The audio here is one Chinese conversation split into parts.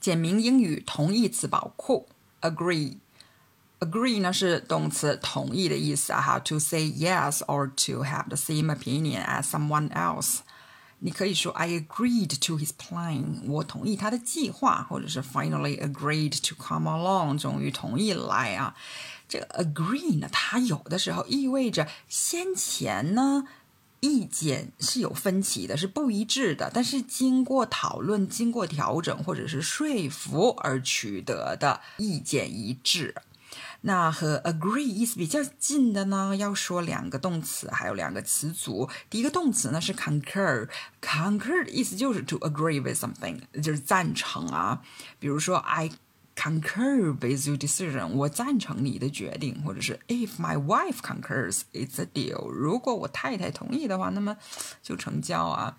简明英语同义词宝库，agree。agree 呢是动词同意的意思啊，哈，to say yes or to have the same opinion as someone else。你可以说 I agreed to his plan，我同意他的计划，或者是 finally agreed to come along，终于同意来啊。这个 agree 呢，它有的时候意味着先前呢意见是有分歧的，是不一致的，但是经过讨论、经过调整或者是说服而取得的意见一致。那和 agree 意思比较近的呢，要说两个动词，还有两个词组。第一个动词呢是 concur，concur 的意思就是 to agree with something，就是赞成啊。比如说 I concur with your decision，我赞成你的决定，或者是 If my wife concurs，it's a deal。如果我太太同意的话，那么就成交啊。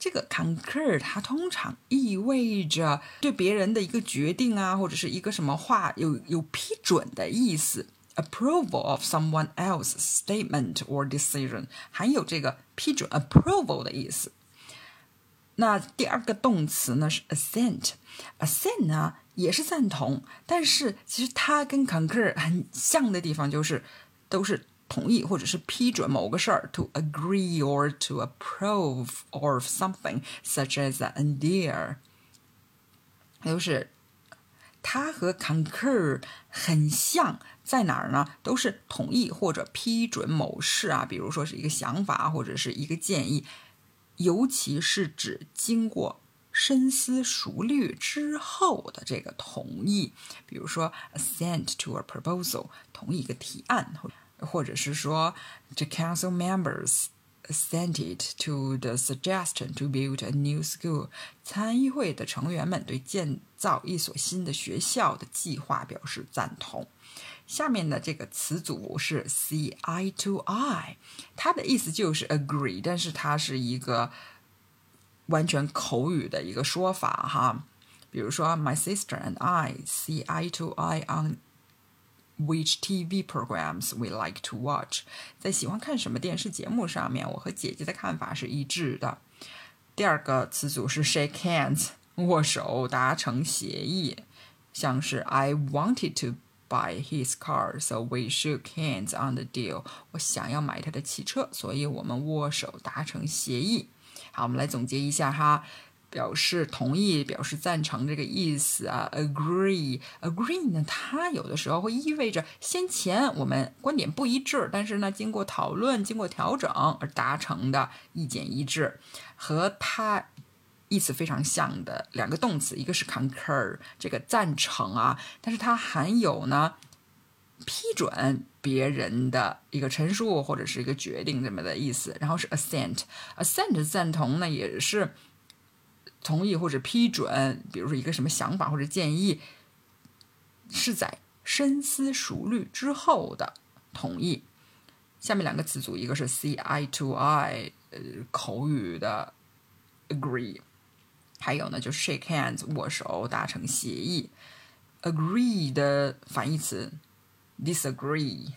这个 concur 它通常意味着对别人的一个决定啊，或者是一个什么话有有批准的意思，approval of someone else's statement or decision，含有这个批准 approval 的意思。那第二个动词呢是 assent，assent 呢也是赞同，但是其实它跟 concur 很像的地方就是都是。同意或者是批准某个事儿，to agree or to approve of something such as an idea，就是它和 concur 很像，在哪儿呢？都是同意或者批准某事啊，比如说是一个想法或者是一个建议，尤其是指经过深思熟虑之后的这个同意，比如说 assent to a proposal，同意一个提案。或者是说，the council members assented to the suggestion to build a new school。参议会的成员们对建造一所新的学校的计划表示赞同。下面的这个词组是 C I to I，它的意思就是 agree，但是它是一个完全口语的一个说法哈。比如说，my sister and I C I to I on。Which TV programs we like to watch？在喜欢看什么电视节目上面，我和姐姐的看法是一致的。第二个词组是 shake hands，握手，达成协议。像是 I wanted to buy his car，so we shook hands on the deal。我想要买他的汽车，所以我们握手达成协议。好，我们来总结一下哈。表示同意、表示赞成这个意思啊，agree，agree 呢，它有的时候会意味着先前我们观点不一致，但是呢，经过讨论、经过调整而达成的意见一致，和它意思非常像的两个动词，一个是 concur，这个赞成啊，但是它含有呢批准别人的一个陈述或者是一个决定这么的意思，然后是 assent，assent 赞同呢也是。同意或者批准，比如说一个什么想法或者建议，是在深思熟虑之后的同意。下面两个词组，一个是 see eye to eye，呃，口语的 agree，还有呢就是 shake hands，握手，达成协议。agree 的反义词 disagree。